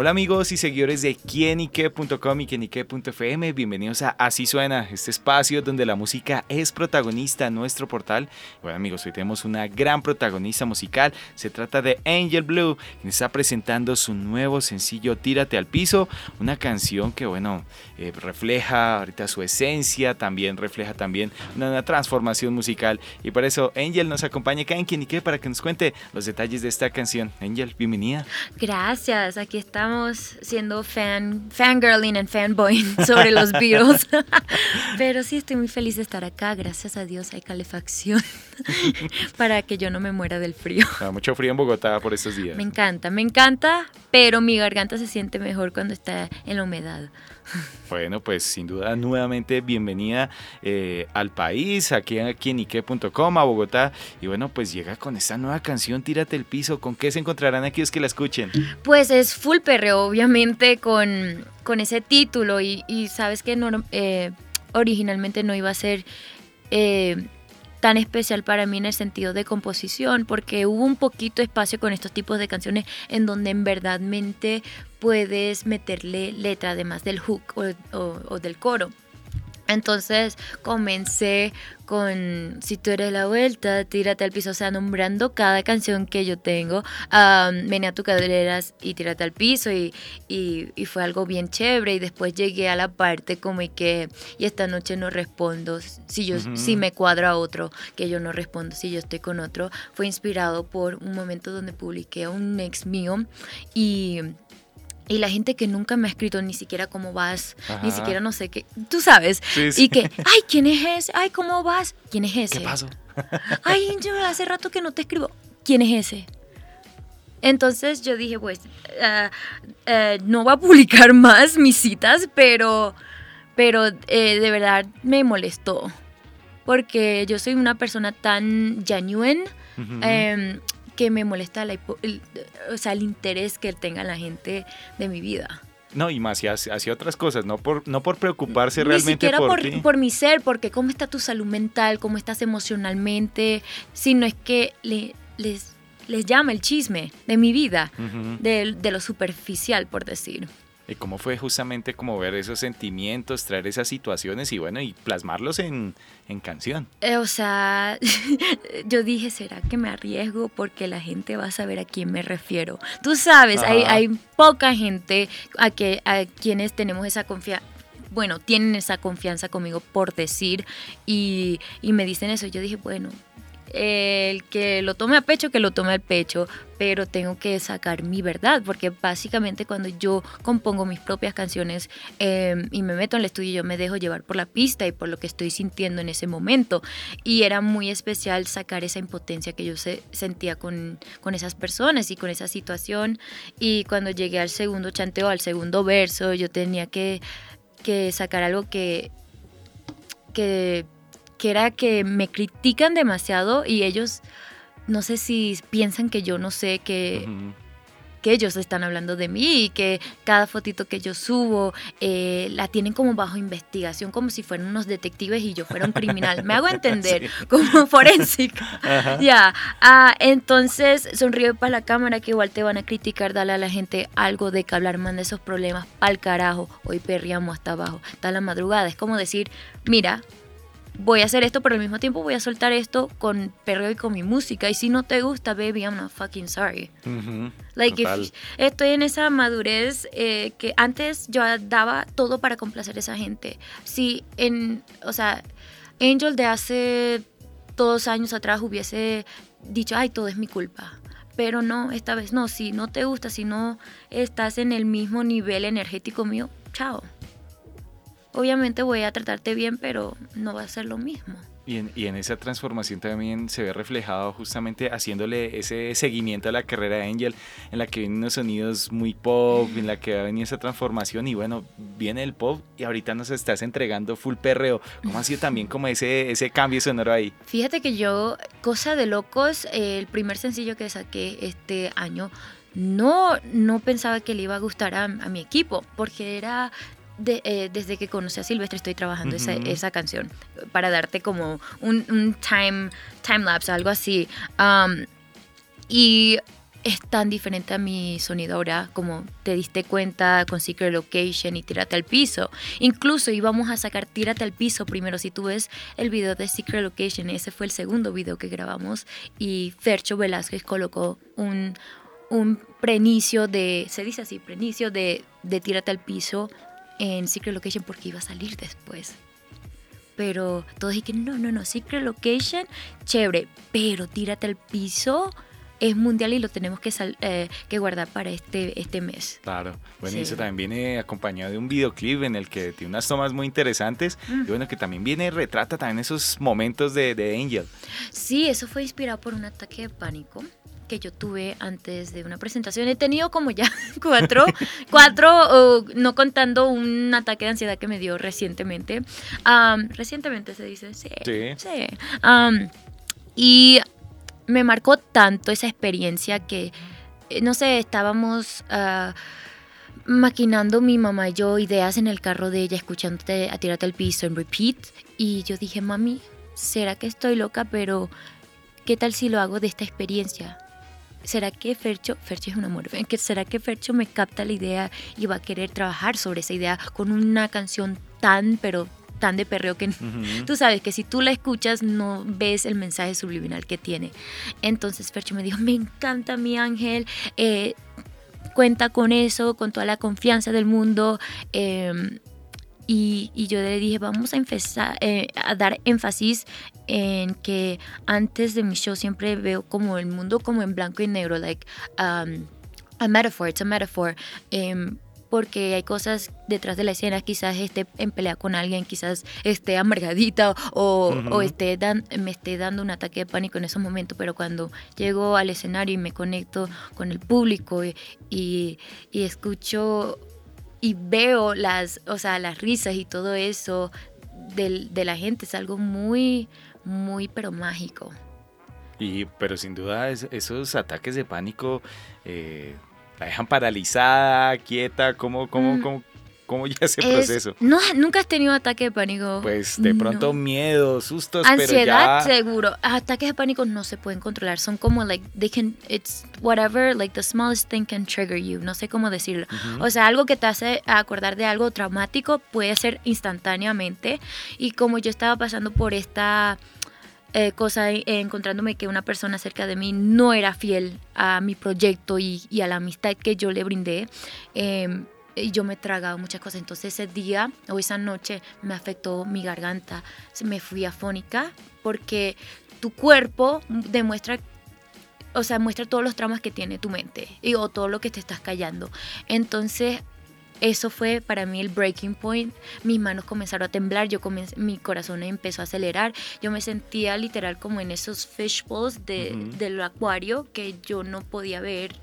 Hola amigos y seguidores de quienique.com y quienique.fm, bienvenidos a Así Suena, este espacio donde la música es protagonista en nuestro portal. Bueno amigos, hoy tenemos una gran protagonista musical, se trata de Angel Blue, quien está presentando su nuevo sencillo Tírate al piso, una canción que bueno, eh, refleja ahorita su esencia, también refleja también una, transformación musical y por eso Angel nos acompaña acá en Quienique para que nos cuente los detalles de esta canción. Angel, bienvenida. Gracias, aquí estamos siendo fan, fangirling and fanboying sobre los Beatles. Pero sí estoy muy feliz de estar acá. Gracias a Dios hay calefacción para que yo no me muera del frío. mucho frío en Bogotá por estos días. Me encanta, me encanta, pero mi garganta se siente mejor cuando está en la humedad. Bueno, pues sin duda nuevamente bienvenida eh, al país, aquí, aquí en Ike.com, a Bogotá. Y bueno, pues llega con esta nueva canción, Tírate el piso. ¿Con qué se encontrarán aquellos que la escuchen? Pues es full perreo, obviamente, con, con ese título. Y, sabes que no, eh, originalmente no iba a ser... Eh, tan especial para mí en el sentido de composición, porque hubo un poquito espacio con estos tipos de canciones en donde en verdadmente puedes meterle letra además del hook o, del coro. Entonces comencé con Si tú eres la vuelta, tírate al piso, o sea, nombrando cada canción que yo tengo. Um, Venía a tu caderas y tírate al piso y, y, fue algo bien chévere. Y después llegué a la parte como y que, y esta noche no respondo, si, yo, si me cuadra otro, que yo no respondo si yo estoy con otro. Fue inspirado por un momento donde publiqué a un ex mío y y la gente que nunca me ha escrito ni siquiera cómo vas, ni siquiera no sé qué, tú sabes. Y que, ay, ¿quién es ese? Ay, ¿cómo vas? ¿Quién es ese? ¿Qué pasó? ay, yo hace rato que no te escribo. ¿Quién es ese? Entonces yo dije, pues, eh, no voy a publicar más mis citas, pero, pero eh, de verdad me molestó. Porque yo soy una persona tan genuine que me molesta el, o sea, el interés que tenga la gente de mi vida. No, y más hacia, otras cosas, no por, no por preocuparse realmente por, por, por, mi ser, porque cómo está tu salud mental, cómo estás emocionalmente, sino es que le, les, les llama el chisme de mi vida, de, de lo superficial, por decir. ¿Y cómo fue justamente como ver esos sentimientos, traer esas situaciones y bueno, y plasmarlos en, canción? Eh, o sea, yo dije, ¿será que me arriesgo? Porque la gente va a saber a quién me refiero. Tú sabes, hay, hay, poca gente a, que, a quienes tenemos esa confianza bueno, tienen esa confianza conmigo por decir y, y, me dicen eso. Yo dije, bueno, el que lo tome a pecho, que lo tome al pecho, pero tengo que sacar mi verdad, porque básicamente cuando yo compongo mis propias canciones em, y me meto en el estudio, yo me dejo llevar por la pista y por lo que estoy sintiendo en ese momento. Y era muy especial sacar esa impotencia que yo sentía con, con esas personas y con esa situación. Y cuando llegué al segundo chanteo, al segundo verso, yo tenía que, que sacar algo que... que que era que me critican demasiado y ellos, no sé si piensan que yo no sé que... que ellos están hablando de mí y que cada fotito que yo subo eh, la tienen como bajo investigación, como si fueran unos detectives y yo fuera un criminal. Me hago entender, como forénsica. Ya, ah, entonces sonríe para la cámara que igual te van a criticar, dale a la gente algo de que hablar, manda esos problemas pa'l carajo, hoy perriamos hasta abajo, está la madrugada. Es como decir, mira, voy a hacer esto, pero al mismo tiempo voy a soltar esto con perreo y con mi música. Y si no te gusta, baby, I'm not fucking sorry. like estoy en esa madurez eh, que antes yo daba todo para complacer a esa gente. Si en, o sea, Angel de hace dos años atrás hubiese dicho, ay, todo es mi culpa. Pero no, esta vez no. Si no te gusta, si no estás en el mismo nivel energético mío, chao obviamente voy a tratarte bien, pero no va a ser lo mismo. Y en, y en, esa transformación también se ve reflejado justamente haciéndole ese seguimiento a la carrera de Angel, en la que vienen unos sonidos muy pop, en la que va a venir esa transformación y bueno, viene el pop y ahorita nos estás entregando full perreo. ¿Cómo ha sido también como ese, ese cambio sonoro ahí? Fíjate que yo, Cosa de Locos, el primer sencillo que saqué este año, no, no pensaba que le iba a gustar a, mi equipo, porque era eh, desde que conocí a Silvestre estoy trabajando esa, canción para darte como un, time, time lapse, algo así. y es tan diferente a mi sonido ahora, como te diste cuenta con Secret Location y Tírate al Piso. Incluso íbamos a sacar Tírate al Piso primero. Si tú ves el video de Secret Location, ese fue el segundo video que grabamos y Fercho Velázquez colocó un, un prenicio de, se dice así, prenicio de, de Tírate al Piso en Secret Location porque iba a salir después. Pero todos dijeron, no, no, no, Secret Location, chévere, pero Tírate al Piso es mundial y lo tenemos que, eh, que guardar para este, este mes. Claro, bueno, y eso también viene acompañado de un videoclip en el que tiene unas tomas muy interesantes y bueno, que también viene, retrata también esos momentos de, de Angel. Sí, eso fue inspirado por un ataque de pánico que yo tuve antes de una presentación. He tenido como ya cuatro, cuatro, no contando un ataque de ansiedad que me dio recientemente. recientemente se dice, sí. Sí. y me marcó tanto esa experiencia que, eh, no sé, estábamos... Ah, maquinando mi mamá y yo ideas en el carro de ella, escuchándote a tirarte al piso en repeat. Y yo dije, mami, ¿será que estoy loca? Pero, ¿qué tal si lo hago de esta experiencia? ¿Será que Fercho, Fercho es un amor, ¿será que Fercho me capta la idea y va a querer trabajar sobre esa idea con una canción tan, pero tan de perreo que tú sabes que si tú la escuchas no ves el mensaje subliminal que tiene. Entonces Fercho me dijo, me encanta mi ángel, eh, cuenta con eso, con toda la confianza del mundo. Em, y, yo le dije, vamos a, empezar, eh, a dar énfasis en que antes de mi show siempre veo como el mundo como en blanco y negro, like um, a metaphor, it's a metaphor. Em, porque hay cosas detrás de la escena, quizás esté en pelea con alguien, quizás esté amargadita o, o esté me esté dando un ataque de pánico en esos momentos, pero cuando llego al escenario y me conecto con el público y, y, y escucho y veo las, o sea, las risas y todo eso de, de la gente, es algo muy, muy, pero mágico. Y, pero sin duda esos ataques de pánico eh, la dejan paralizada, quieta, ¿cómo, cómo, mm. cómo, ¿Cómo ya ese proceso? No, nunca has tenido ataque de pánico. Pues de pronto miedo, sustos, Ansiedad, seguro. Ataques de pánico no se pueden controlar. Son como like they can it's whatever like the smallest thing can trigger you. No sé cómo decirlo. O sea, algo que te hace acordar de algo traumático puede ser instantáneamente y como yo estaba pasando por esta eh, cosa eh, encontrándome que una persona cerca de mí no era fiel a mi proyecto y, y a la amistad que yo le brindé. Eh, y yo me he tragado muchas cosas. Entonces ese día o esa noche me afectó mi garganta. Me fui afónica porque tu cuerpo demuestra, o sea, muestra todos los traumas que tiene tu mente y, o todo lo que te estás callando. Entonces eso fue para mí el breaking point. Mis manos comenzaron a temblar, yo mi corazón empezó a acelerar. Yo me sentía literal como en esos fishbowls de, del acuario que yo no podía ver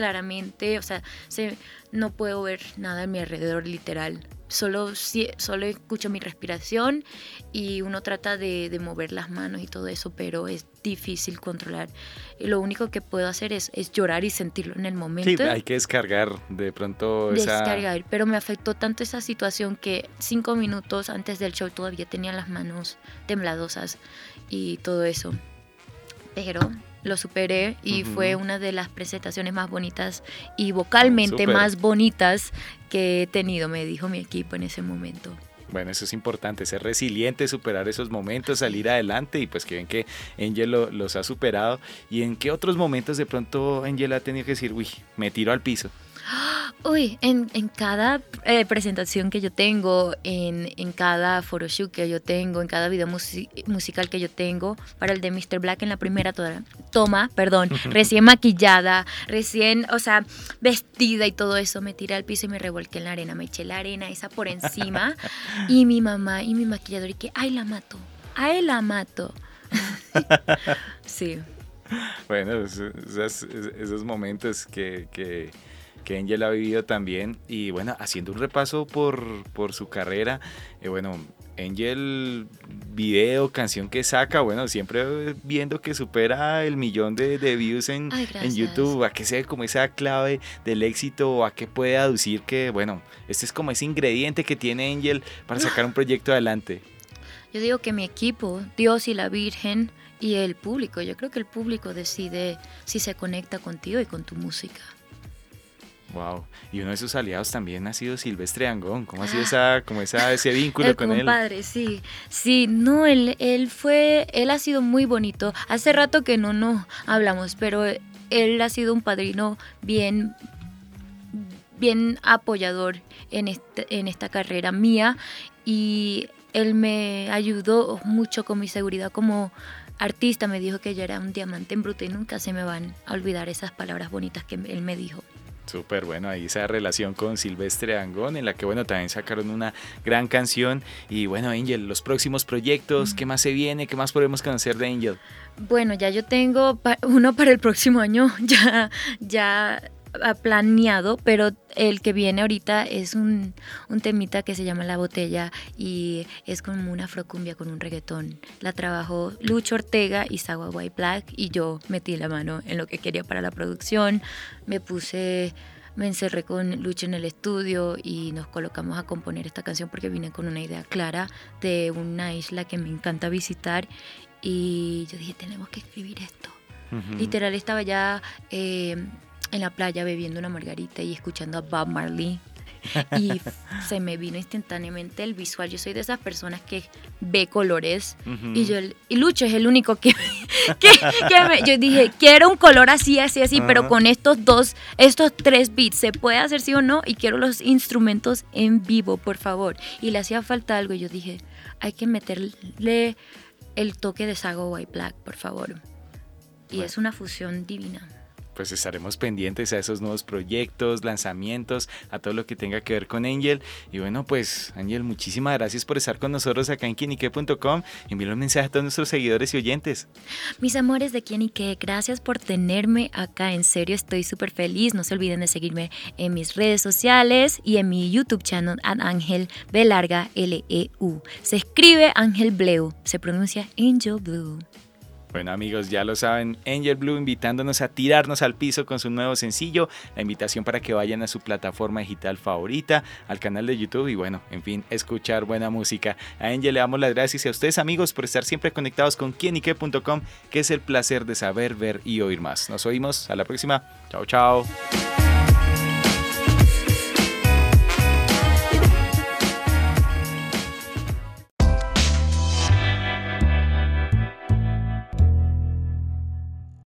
claramente, o sea, se, no puedo ver nada a mi alrededor literal. Solo, solo escucho mi respiración y uno trata de, mover las manos y todo eso, pero es difícil controlar. Y lo único que puedo hacer es, es llorar y sentirlo en el momento. Sí, hay que descargar de pronto esa... Descargar, pero me afectó tanto esa situación que cinco minutos antes del show todavía tenía las manos tembladosas y todo eso. Pero lo superé y fue una de las presentaciones más bonitas y vocalmente más bonitas que he tenido, me dijo mi equipo en ese momento. Bueno, eso es importante, ser resiliente, superar esos momentos, salir adelante y pues que ven que Angel los ha superado. ¿Y en qué otros momentos de pronto Angel ha tenido que decir, uy, me tiro al piso? Uy, en, en cada eh, presentación que yo tengo, en, en cada photoshoot que yo tengo, en cada video musical que yo tengo, para el de Mr. Black en la primera toma, perdón, recién maquillada, recién, o sea, vestida y todo eso, me tiré al piso y me revolqué en la arena, me eché la arena esa por encima y mi mamá y mi maquillador y que, ay, la mato, ay, la mato. sí. Bueno, esos, esos momentos que, que que Angel ha vivido también. Y bueno, haciendo un repaso por, por su carrera, eh, bueno, Angel video, canción que saca, bueno, siempre viendo que supera el millón de, views en, en, YouTube, a qué se ve como esa clave del éxito, a qué puede aducir que, bueno, este es como ese ingrediente que tiene Angel para sacar un proyecto adelante. Yo digo que mi equipo, Dios y la Virgen y el público, yo creo que el público decide si se conecta contigo y con tu música. Wow. Y uno de sus aliados también ha sido Silvestre Angón. ¿Cómo ha sido ah. esa, como esa, ese vínculo con él? padre, sí. Sí, no, él, él fue, él ha sido muy bonito. Hace rato que no nos hablamos, pero él ha sido un padrino bien, bien apoyador en, este, en esta carrera mía y él me ayudó mucho con mi seguridad como artista. Me dijo que yo era un diamante en bruto y nunca se me van a olvidar esas palabras bonitas que él me dijo. Súper bueno, ahí esa relación con Silvestre Angón, en la que bueno, también sacaron una gran canción. Y bueno, Angel, los próximos proyectos, ¿qué más se viene? ¿Qué más podemos conocer de Angel? Bueno, ya yo tengo uno para el próximo año, ya, ya planeado, pero el que viene ahorita es un, un, temita que se llama La Botella y es como una afrocumbia con un reggaetón. La trabajó Lucho Ortega y Sawa White Black y yo metí la mano en lo que quería para la producción. Me puse, me encerré con Lucho en el estudio y nos colocamos a componer esta canción porque vine con una idea clara de una isla que me encanta visitar y yo dije, tenemos que escribir esto. Literal estaba ya... Eh, en la playa bebiendo una margarita y escuchando a Bob Marley. Y se me vino instantáneamente el visual. Yo soy de esas personas que ve colores. Y yo y Lucho es el único que, que, me, yo dije, quiero un color así, así, así, pero con estos dos, estos tres beats, ¿se puede hacer sí o no? Y quiero los instrumentos en vivo, por favor. Y le hacía falta algo. Y yo dije, hay que meterle el toque de Sago White Black, por favor. Y es una fusión divina pues estaremos pendientes a esos nuevos proyectos, lanzamientos, a todo lo que tenga que ver con Angel. Y bueno, pues Angel, muchísimas gracias por estar con nosotros acá en quienique.com. Envío un mensaje a todos nuestros seguidores y oyentes. Mis amores de Quienique, gracias por tenerme acá. En serio, estoy súper feliz. No se olviden de seguirme en mis redes sociales y en mi YouTube channel, Ángel B larga L E U. Se escribe Ángel Bleu, se pronuncia Angel Blue. Bueno amigos, ya lo saben, Angel Blue invitándonos a tirarnos al piso con su nuevo sencillo, la invitación para que vayan a su plataforma digital favorita, al canal de YouTube y bueno, en fin, escuchar buena música. A Angel le damos las gracias y a ustedes amigos por estar siempre conectados con quienique.com, que es el placer de saber, ver y oír más. Nos oímos, a la próxima, chao chao.